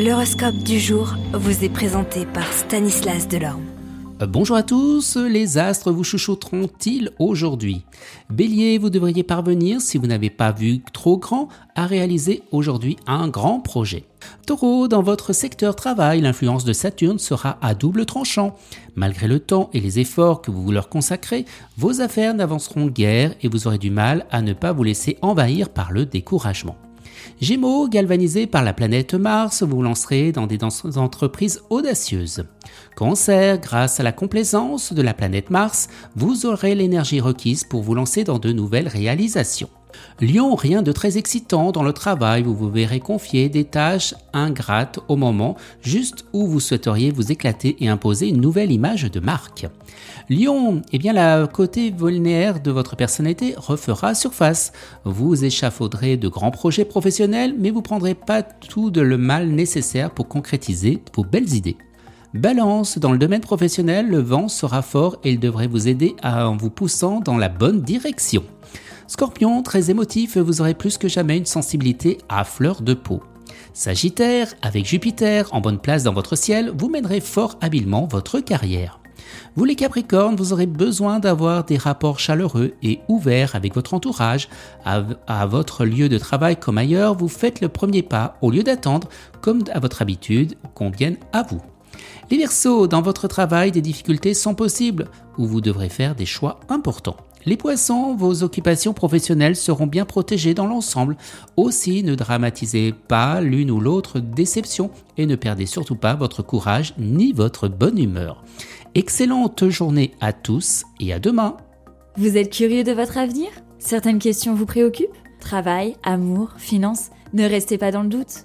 L'horoscope du jour vous est présenté par Stanislas Delorme. Euh, bonjour à tous, les astres vous chouchouteront-ils aujourd'hui? Bélier, vous devriez parvenir, si vous n'avez pas vu trop grand, à réaliser aujourd'hui un grand projet. Taureau, dans votre secteur travail, l'influence de Saturne sera à double tranchant. Malgré le temps et les efforts que vous leur consacrez, vos affaires n'avanceront guère et vous aurez du mal à ne pas vous laisser envahir par le découragement. Gémeaux, galvanisé par la planète Mars, vous lancerez dans des entreprises audacieuses. Cancer, grâce à la complaisance de la planète Mars, vous aurez l'énergie requise pour vous lancer dans de nouvelles réalisations. Lion, rien de très excitant dans le travail, vous vous verrez confier des tâches ingrates au moment juste où vous souhaiteriez vous éclater et imposer une nouvelle image de marque. Lion, eh bien la côté vulnéaire de votre personnalité refera surface. Vous échafauderez de grands projets professionnels, mais vous prendrez pas tout de le mal nécessaire pour concrétiser vos belles idées. Balance, dans le domaine professionnel, le vent sera fort et il devrait vous aider en vous poussant dans la bonne direction. Scorpion, très émotif, vous aurez plus que jamais une sensibilité à fleur de peau. Sagittaire, avec Jupiter en bonne place dans votre ciel, vous mènerez fort habilement votre carrière. Vous les Capricornes, vous aurez besoin d'avoir des rapports chaleureux et ouverts avec votre entourage. À, votre lieu de travail comme ailleurs, vous faites le premier pas au lieu d'attendre, comme à votre habitude, qu'on vienne à vous. Les Verseaux, dans votre travail, des difficultés sont possibles, où vous devrez faire des choix importants. Les poissons, vos occupations professionnelles seront bien protégées dans l'ensemble. Aussi, ne dramatisez pas l'une ou l'autre déception et ne perdez surtout pas votre courage ni votre bonne humeur. Excellente journée à tous et à demain. Vous êtes curieux de votre avenir? Certaines questions vous préoccupent? Travail, amour, finances Ne restez pas dans le doute.